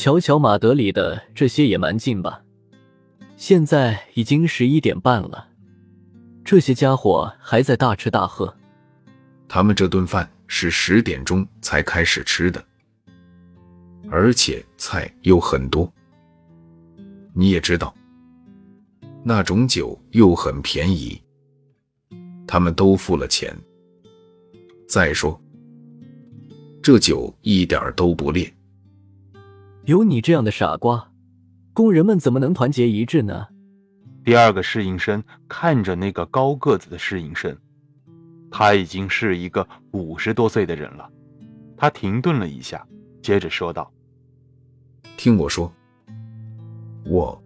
瞧瞧马德里的这些野蛮劲吧，现在已经十一点半了，这些家伙还在大吃大喝。他们这顿饭是十点钟才开始吃的，而且菜又很多。你也知道，那种酒又很便宜，他们都付了钱。再说，这酒一点都不烈。有你这样的傻瓜，工人们怎么能团结一致呢？第二个侍应生看着那个高个子的侍应生。他已经是一个五十多岁的人了，他停顿了一下，接着说道：“听我说，我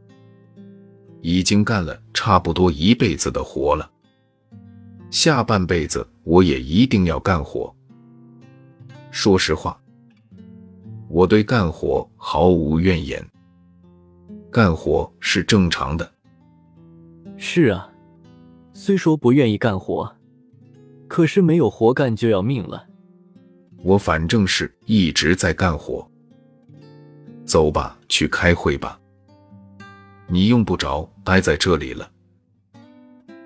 已经干了差不多一辈子的活了，下半辈子我也一定要干活。说实话，我对干活毫无怨言，干活是正常的。是啊，虽说不愿意干活。”可是没有活干就要命了。我反正是一直在干活。走吧，去开会吧。你用不着待在这里了。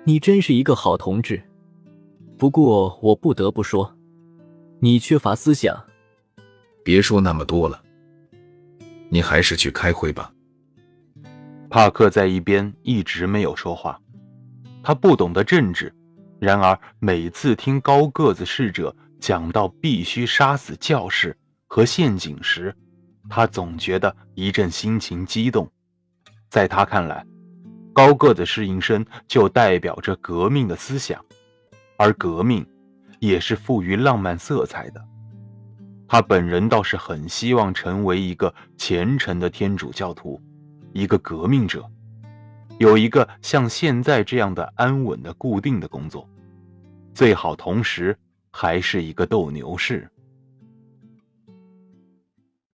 你真是一个好同志。不过我不得不说，你缺乏思想。别说那么多了，你还是去开会吧。帕克在一边一直没有说话，他不懂得政治。然而，每次听高个子侍者讲到必须杀死教士和陷阱时，他总觉得一阵心情激动。在他看来，高个子侍应生就代表着革命的思想，而革命也是富于浪漫色彩的。他本人倒是很希望成为一个虔诚的天主教徒，一个革命者。有一个像现在这样的安稳的固定的工作，最好同时还是一个斗牛士。